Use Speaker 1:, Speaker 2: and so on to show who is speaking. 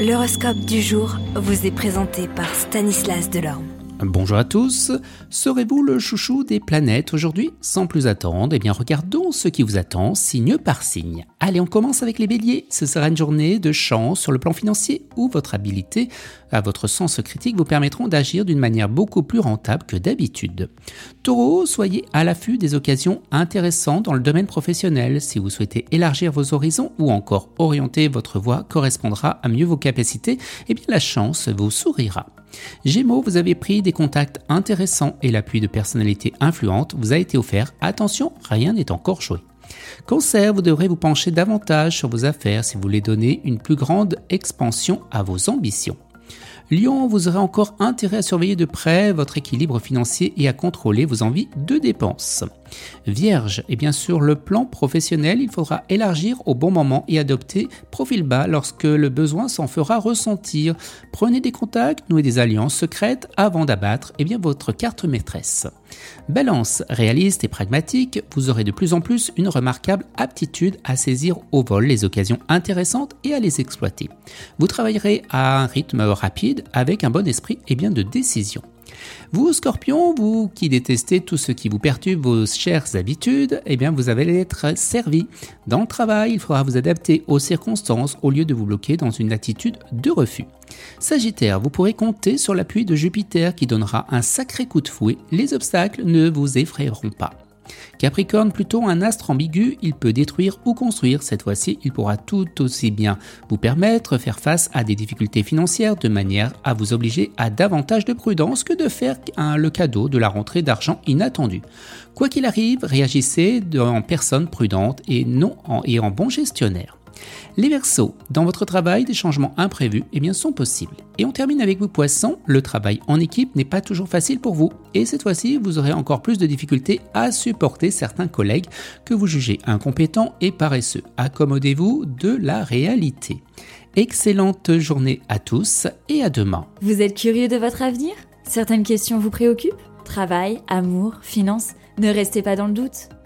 Speaker 1: L'horoscope du jour vous est présenté par Stanislas Delorme.
Speaker 2: Bonjour à tous, serez-vous le chouchou des planètes aujourd'hui? Sans plus attendre, eh bien regardons ce qui vous attend signe par signe. Allez, on commence avec les béliers. Ce sera une journée de chance sur le plan financier où votre habileté à votre sens critique vous permettront d'agir d'une manière beaucoup plus rentable que d'habitude. Taureau, soyez à l'affût des occasions intéressantes dans le domaine professionnel. Si vous souhaitez élargir vos horizons ou encore orienter votre voie correspondra à mieux vos capacités, eh bien la chance vous sourira. Gémeaux, vous avez pris des contacts intéressants et l'appui de personnalités influentes vous a été offert. Attention, rien n'est encore joué. Cancer, vous devrez vous pencher davantage sur vos affaires si vous voulez donner une plus grande expansion à vos ambitions. Lion, vous aurez encore intérêt à surveiller de près votre équilibre financier et à contrôler vos envies de dépenses. Vierge, et bien sûr le plan professionnel, il faudra élargir au bon moment et adopter profil bas lorsque le besoin s'en fera ressentir. Prenez des contacts, nouez des alliances secrètes avant d'abattre bien votre carte maîtresse. Balance, réaliste et pragmatique, vous aurez de plus en plus une remarquable aptitude à saisir au vol les occasions intéressantes et à les exploiter. Vous travaillerez à un rythme rapide avec un bon esprit et bien de décision. Vous, scorpion, vous qui détestez tout ce qui vous perturbe vos chères habitudes, eh bien vous allez être servi. Dans le travail, il faudra vous adapter aux circonstances au lieu de vous bloquer dans une attitude de refus. Sagittaire, vous pourrez compter sur l'appui de Jupiter qui donnera un sacré coup de fouet. Les obstacles ne vous effrayeront pas. Capricorne, plutôt un astre ambigu, il peut détruire ou construire. Cette fois-ci, il pourra tout aussi bien vous permettre de faire face à des difficultés financières de manière à vous obliger à davantage de prudence que de faire le cadeau de la rentrée d'argent inattendue. Quoi qu'il arrive, réagissez en personne prudente et non et en bon gestionnaire. Les Verseaux, dans votre travail, des changements imprévus eh bien, sont possibles. Et on termine avec vous Poissons, le travail en équipe n'est pas toujours facile pour vous. Et cette fois-ci, vous aurez encore plus de difficultés à supporter certains collègues que vous jugez incompétents et paresseux. Accommodez-vous de la réalité. Excellente journée à tous et à demain.
Speaker 3: Vous êtes curieux de votre avenir? Certaines questions vous préoccupent? Travail, amour, finances? Ne restez pas dans le doute.